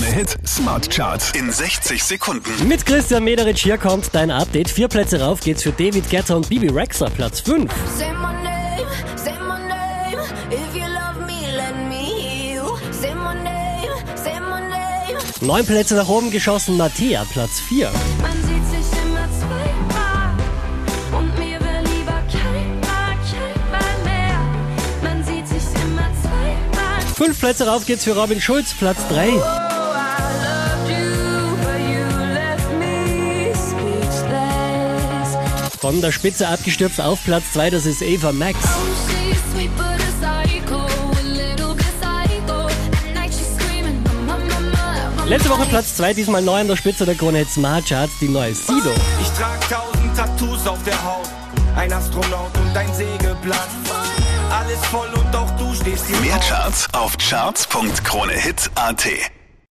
Krone Hit Smart Charts in 60 Sekunden. Mit Christian Mederich hier kommt dein Update. Vier Plätze rauf geht's für David Guetta und Bibi Rexa, Platz 5. Say my name, say my name. If you love me, let me hear you. Say my name, say my name. Neun Plätze nach oben geschossen, Mattia, Platz 4. Man sieht sich immer zweimal und mir will lieber keiner, keiner mehr. Man sieht sich immer zweimal. Fünf Plätze rauf geht's für Robin Schulz, Platz 3. Von der Spitze abgestürzt auf Platz 2, das ist Eva Max. Letzte Woche Platz 2, diesmal neu an der Spitze der Krone Hit Smart Charts, die neue Sido. Ich trag tausend Tattoos auf der Haut, ein Astronaut und ein Sägeblatt. Alles voll und auch du stehst hier Mehr. Charts auf charts.kronehit.at.